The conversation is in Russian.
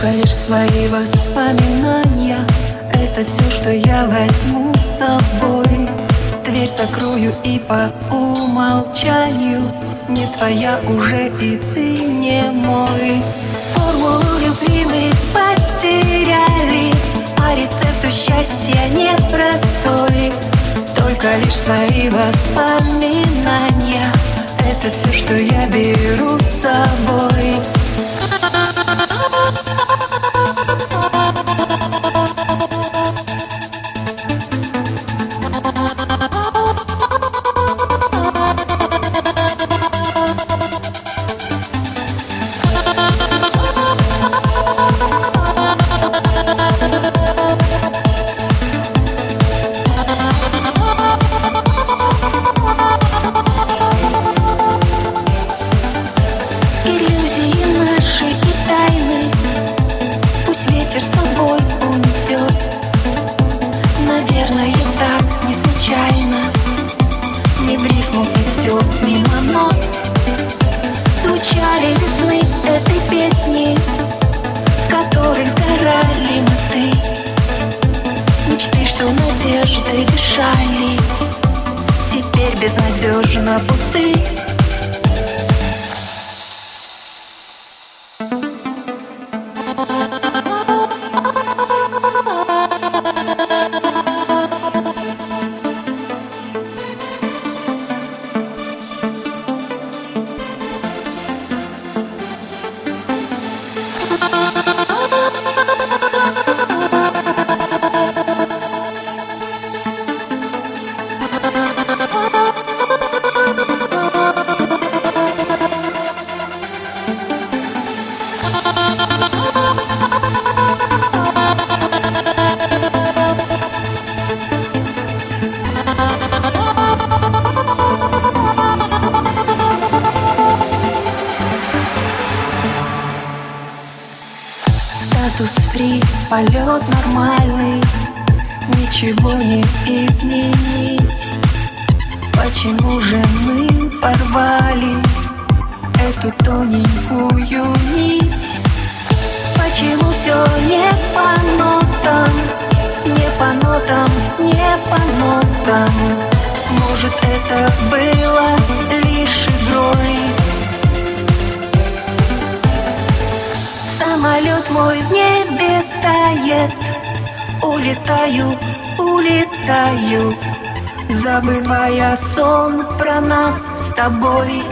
Только лишь свои воспоминания. Это все, что я возьму с собой. Дверь закрою и по умолчанию. Не твоя уже и ты не мой. Формулу любви мы потеряли. А рецепту счастья непростой. Только лишь свои воспоминания. Это все, что я беру с собой. Безнадежно пусты. Статус фри, полет нормальный Ничего не изменить. Почему же мы порвали Эту тоненькую нить? Почему все не по нотам Не по нотам, не по нотам? Может это было лишь игрой? Самолет мой тает Улетаю, улетаю. Забывая сон про нас с тобой